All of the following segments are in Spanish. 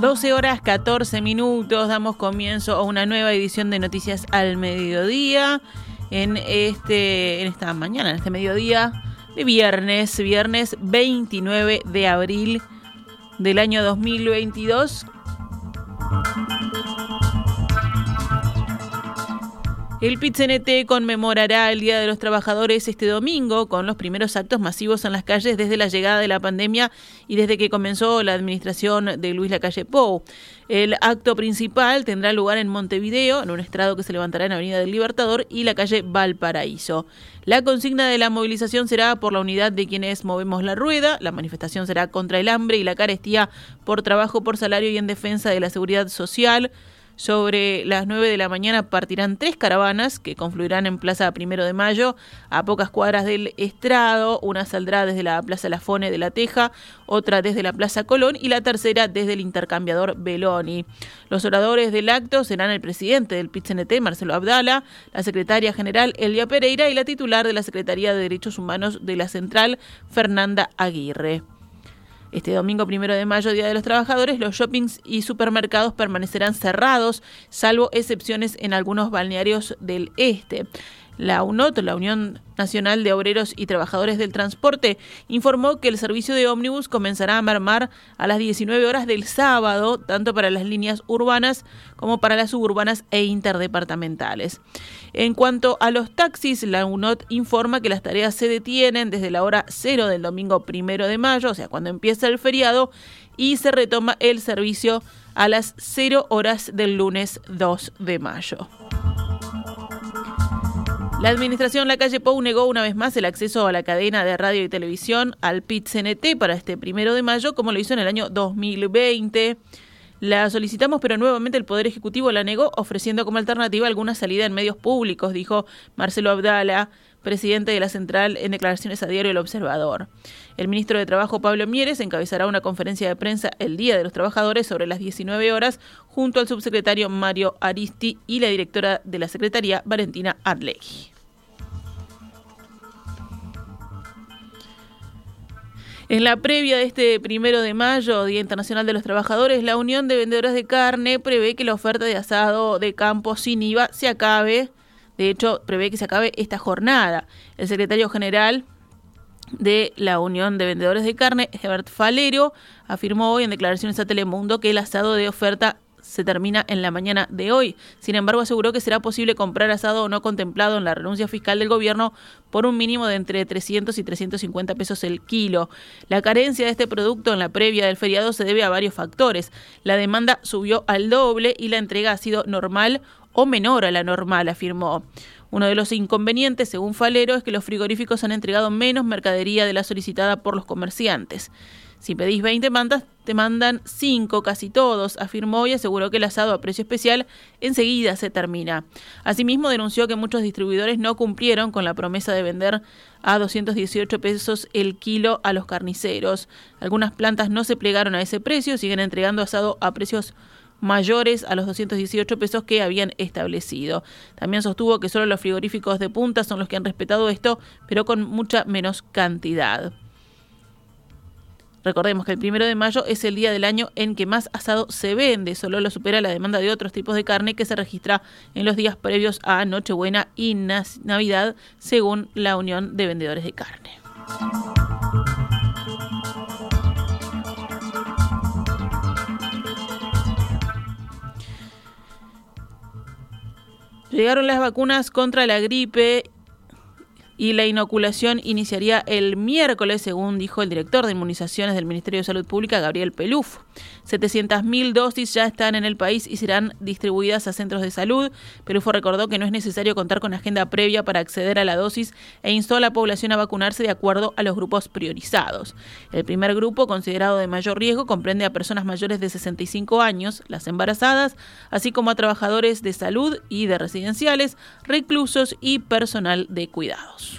12 horas 14 minutos, damos comienzo a una nueva edición de Noticias al Mediodía en este en esta mañana, en este mediodía de viernes, viernes 29 de abril del año 2022. El PIT-CNT conmemorará el Día de los Trabajadores este domingo con los primeros actos masivos en las calles desde la llegada de la pandemia y desde que comenzó la administración de Luis Lacalle Pou. El acto principal tendrá lugar en Montevideo, en un estrado que se levantará en Avenida del Libertador y la calle Valparaíso. La consigna de la movilización será por la unidad de quienes movemos la rueda, la manifestación será contra el hambre y la carestía por trabajo, por salario y en defensa de la seguridad social. Sobre las 9 de la mañana partirán tres caravanas que confluirán en Plaza Primero de Mayo, a pocas cuadras del Estrado. Una saldrá desde la Plaza Lafone de La Teja, otra desde la Plaza Colón y la tercera desde el intercambiador Beloni. Los oradores del acto serán el presidente del PIT-CNT, Marcelo Abdala, la secretaria general Elia Pereira y la titular de la Secretaría de Derechos Humanos de la Central, Fernanda Aguirre. Este domingo primero de mayo, Día de los Trabajadores, los shoppings y supermercados permanecerán cerrados, salvo excepciones en algunos balnearios del este. La UNOT, la Unión Nacional de Obreros y Trabajadores del Transporte, informó que el servicio de ómnibus comenzará a mermar a las 19 horas del sábado, tanto para las líneas urbanas como para las suburbanas e interdepartamentales. En cuanto a los taxis, la UNOT informa que las tareas se detienen desde la hora cero del domingo primero de mayo, o sea, cuando empieza el feriado, y se retoma el servicio a las 0 horas del lunes 2 de mayo. La administración La Calle Pou negó una vez más el acceso a la cadena de radio y televisión al PIT-CNT para este primero de mayo, como lo hizo en el año 2020. La solicitamos, pero nuevamente el Poder Ejecutivo la negó, ofreciendo como alternativa alguna salida en medios públicos, dijo Marcelo Abdala, presidente de la central, en declaraciones a diario El Observador. El ministro de Trabajo, Pablo Mieres, encabezará una conferencia de prensa el Día de los Trabajadores sobre las 19 horas, junto al subsecretario Mario Aristi y la directora de la Secretaría, Valentina Arlegui. En la previa de este primero de mayo, Día Internacional de los Trabajadores, la Unión de Vendedores de Carne prevé que la oferta de asado de campo sin IVA se acabe. De hecho, prevé que se acabe esta jornada. El secretario general de la Unión de Vendedores de Carne, Herbert Falero, afirmó hoy en declaraciones a Telemundo que el asado de oferta se termina en la mañana de hoy. Sin embargo, aseguró que será posible comprar asado no contemplado en la renuncia fiscal del gobierno por un mínimo de entre 300 y 350 pesos el kilo. La carencia de este producto en la previa del feriado se debe a varios factores. La demanda subió al doble y la entrega ha sido normal o menor a la normal, afirmó. Uno de los inconvenientes, según Falero, es que los frigoríficos han entregado menos mercadería de la solicitada por los comerciantes. Si pedís 20 mantas, te mandan 5 casi todos, afirmó y aseguró que el asado a precio especial enseguida se termina. Asimismo, denunció que muchos distribuidores no cumplieron con la promesa de vender a 218 pesos el kilo a los carniceros. Algunas plantas no se plegaron a ese precio, siguen entregando asado a precios mayores a los 218 pesos que habían establecido. También sostuvo que solo los frigoríficos de punta son los que han respetado esto, pero con mucha menos cantidad. Recordemos que el primero de mayo es el día del año en que más asado se vende, solo lo supera la demanda de otros tipos de carne que se registra en los días previos a Nochebuena y Navidad, según la Unión de Vendedores de Carne. Llegaron las vacunas contra la gripe y la inoculación iniciaría el miércoles, según dijo el director de inmunizaciones del Ministerio de Salud Pública, Gabriel Peluf. 700.000 dosis ya están en el país y serán distribuidas a centros de salud. Pelufo recordó que no es necesario contar con agenda previa para acceder a la dosis e instó a la población a vacunarse de acuerdo a los grupos priorizados. El primer grupo, considerado de mayor riesgo, comprende a personas mayores de 65 años, las embarazadas, así como a trabajadores de salud y de residenciales, reclusos y personal de cuidados.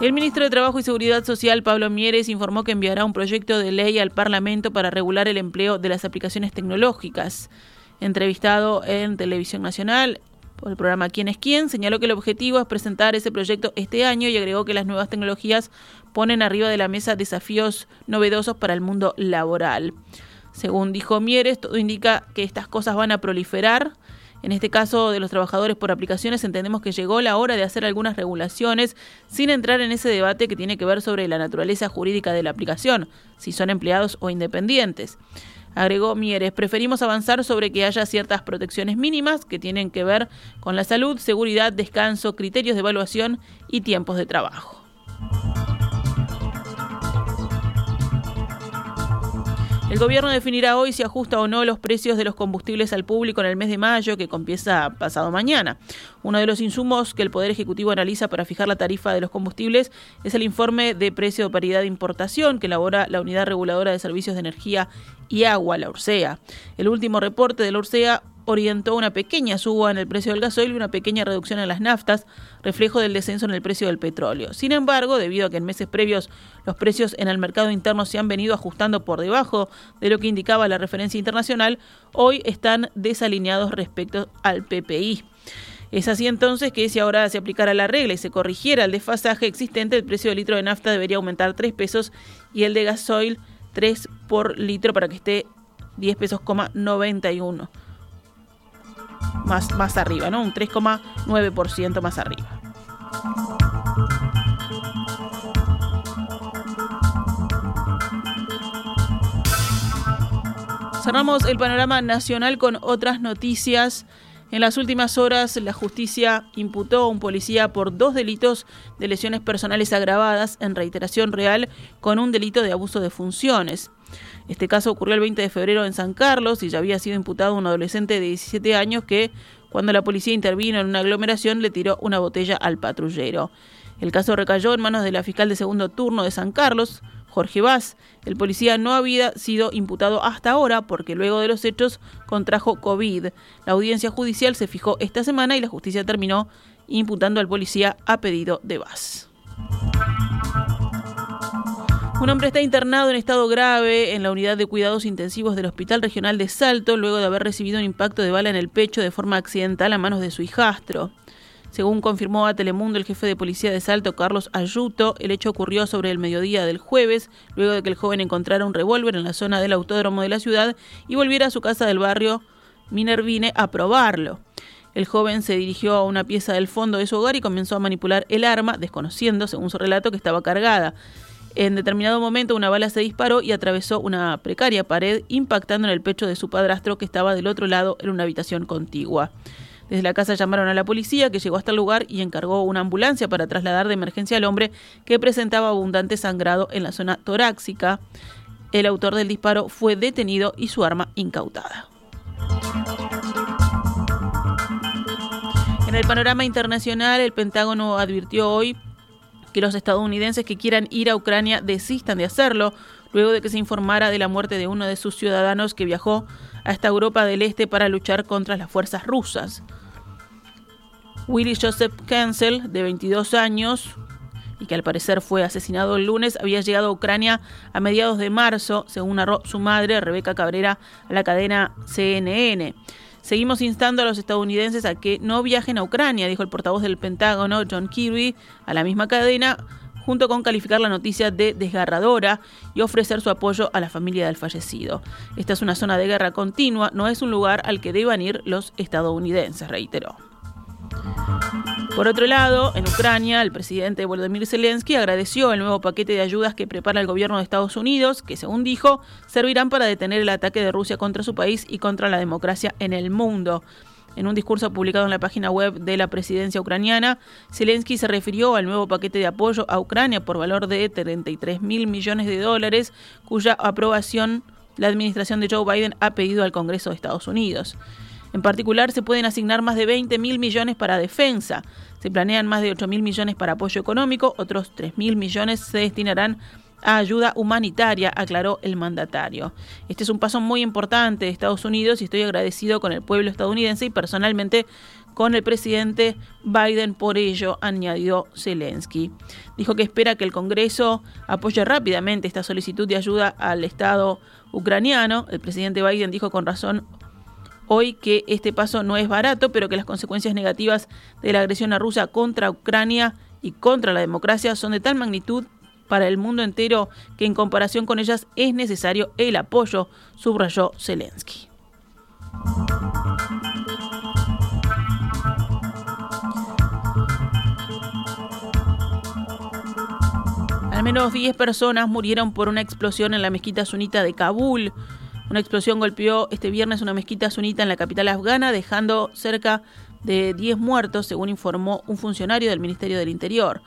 El ministro de Trabajo y Seguridad Social, Pablo Mieres, informó que enviará un proyecto de ley al Parlamento para regular el empleo de las aplicaciones tecnológicas. Entrevistado en Televisión Nacional, por el programa Quién es quién, señaló que el objetivo es presentar ese proyecto este año y agregó que las nuevas tecnologías ponen arriba de la mesa desafíos novedosos para el mundo laboral. Según dijo Mieres, todo indica que estas cosas van a proliferar. En este caso de los trabajadores por aplicaciones entendemos que llegó la hora de hacer algunas regulaciones sin entrar en ese debate que tiene que ver sobre la naturaleza jurídica de la aplicación, si son empleados o independientes. Agregó Mieres, preferimos avanzar sobre que haya ciertas protecciones mínimas que tienen que ver con la salud, seguridad, descanso, criterios de evaluación y tiempos de trabajo. El gobierno definirá hoy si ajusta o no los precios de los combustibles al público en el mes de mayo, que comienza pasado mañana. Uno de los insumos que el Poder Ejecutivo analiza para fijar la tarifa de los combustibles es el informe de precio de paridad de importación que elabora la Unidad Reguladora de Servicios de Energía y Agua, la URSEA. El último reporte de la URSEA orientó una pequeña suba en el precio del gasoil y una pequeña reducción en las naftas, reflejo del descenso en el precio del petróleo. Sin embargo, debido a que en meses previos los precios en el mercado interno se han venido ajustando por debajo de lo que indicaba la referencia internacional, hoy están desalineados respecto al PPI. Es así entonces que si ahora se aplicara la regla y se corrigiera el desfasaje existente, el precio del litro de nafta debería aumentar 3 pesos y el de gasoil 3 por litro para que esté 10 pesos, 91 más, más arriba, ¿no? Un 3,9% más arriba. Cerramos el panorama nacional con otras noticias. En las últimas horas, la justicia imputó a un policía por dos delitos de lesiones personales agravadas en reiteración real con un delito de abuso de funciones. Este caso ocurrió el 20 de febrero en San Carlos y ya había sido imputado un adolescente de 17 años que, cuando la policía intervino en una aglomeración, le tiró una botella al patrullero. El caso recayó en manos de la fiscal de segundo turno de San Carlos, Jorge Vaz. El policía no había sido imputado hasta ahora porque luego de los hechos contrajo COVID. La audiencia judicial se fijó esta semana y la justicia terminó imputando al policía a pedido de Vaz. Un hombre está internado en estado grave en la unidad de cuidados intensivos del Hospital Regional de Salto luego de haber recibido un impacto de bala en el pecho de forma accidental a manos de su hijastro. Según confirmó a Telemundo el jefe de policía de Salto, Carlos Ayuto, el hecho ocurrió sobre el mediodía del jueves, luego de que el joven encontrara un revólver en la zona del autódromo de la ciudad y volviera a su casa del barrio Minervine a probarlo. El joven se dirigió a una pieza del fondo de su hogar y comenzó a manipular el arma, desconociendo, según su relato, que estaba cargada. En determinado momento una bala se disparó y atravesó una precaria pared, impactando en el pecho de su padrastro que estaba del otro lado en una habitación contigua. Desde la casa llamaron a la policía, que llegó hasta el lugar y encargó una ambulancia para trasladar de emergencia al hombre que presentaba abundante sangrado en la zona torácica. El autor del disparo fue detenido y su arma incautada. En el panorama internacional, el Pentágono advirtió hoy que los estadounidenses que quieran ir a Ucrania desistan de hacerlo, luego de que se informara de la muerte de uno de sus ciudadanos que viajó a esta Europa del Este para luchar contra las fuerzas rusas. Willy Joseph Kensel, de 22 años, y que al parecer fue asesinado el lunes, había llegado a Ucrania a mediados de marzo, según narró su madre, Rebeca Cabrera, a la cadena CNN. Seguimos instando a los estadounidenses a que no viajen a Ucrania, dijo el portavoz del Pentágono, John Kirby, a la misma cadena, junto con calificar la noticia de desgarradora y ofrecer su apoyo a la familia del fallecido. Esta es una zona de guerra continua, no es un lugar al que deban ir los estadounidenses, reiteró. Por otro lado, en Ucrania, el presidente Volodymyr Zelensky agradeció el nuevo paquete de ayudas que prepara el gobierno de Estados Unidos, que según dijo, servirán para detener el ataque de Rusia contra su país y contra la democracia en el mundo. En un discurso publicado en la página web de la presidencia ucraniana, Zelensky se refirió al nuevo paquete de apoyo a Ucrania por valor de 33 mil millones de dólares, cuya aprobación la administración de Joe Biden ha pedido al Congreso de Estados Unidos. En particular, se pueden asignar más de 20 mil millones para defensa. Se planean más de 8 mil millones para apoyo económico, otros 3 mil millones se destinarán a ayuda humanitaria, aclaró el mandatario. Este es un paso muy importante de Estados Unidos y estoy agradecido con el pueblo estadounidense y personalmente con el presidente Biden por ello, añadió Zelensky. Dijo que espera que el Congreso apoye rápidamente esta solicitud de ayuda al Estado ucraniano. El presidente Biden dijo con razón hoy que este paso no es barato, pero que las consecuencias negativas de la agresión a Rusia contra Ucrania y contra la democracia son de tal magnitud para el mundo entero que en comparación con ellas es necesario el apoyo, subrayó Zelensky. Al menos 10 personas murieron por una explosión en la mezquita sunita de Kabul. Una explosión golpeó este viernes una mezquita sunita en la capital afgana, dejando cerca de 10 muertos, según informó un funcionario del Ministerio del Interior.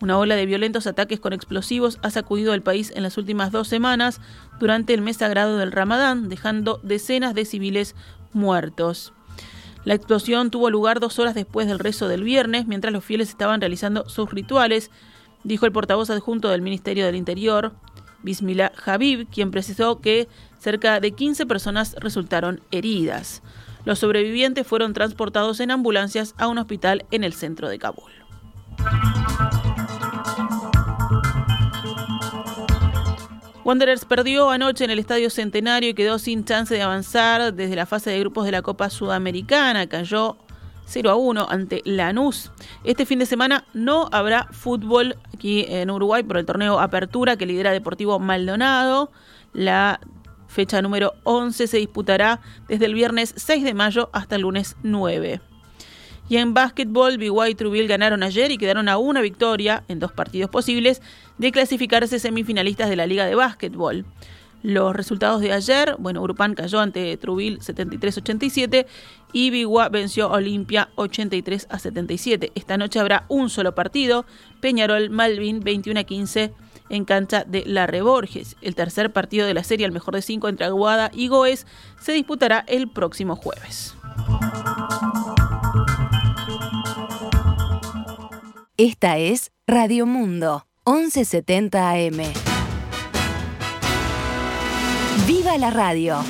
Una ola de violentos ataques con explosivos ha sacudido el país en las últimas dos semanas durante el mes sagrado del Ramadán, dejando decenas de civiles muertos. La explosión tuvo lugar dos horas después del rezo del viernes, mientras los fieles estaban realizando sus rituales dijo el portavoz adjunto del Ministerio del Interior, Bismillah Habib, quien precisó que cerca de 15 personas resultaron heridas. Los sobrevivientes fueron transportados en ambulancias a un hospital en el centro de Kabul. Wanderers perdió anoche en el Estadio Centenario y quedó sin chance de avanzar desde la fase de grupos de la Copa Sudamericana. Cayó 0 a 1 ante Lanús. Este fin de semana no habrá fútbol aquí en Uruguay por el torneo Apertura que lidera Deportivo Maldonado. La fecha número 11 se disputará desde el viernes 6 de mayo hasta el lunes 9. Y en básquetbol, BY y Truville ganaron ayer y quedaron a una victoria en dos partidos posibles de clasificarse semifinalistas de la Liga de Básquetbol. Los resultados de ayer, bueno, Urupán cayó ante Truville 73-87 y Biguá venció a Olimpia 83 a 77. Esta noche habrá un solo partido, Peñarol Malvin 21 a 15 en cancha de La Reborges. El tercer partido de la serie, el mejor de cinco entre Aguada y Goes, se disputará el próximo jueves. Esta es Radio Mundo, 1170 AM. ¡Viva la radio!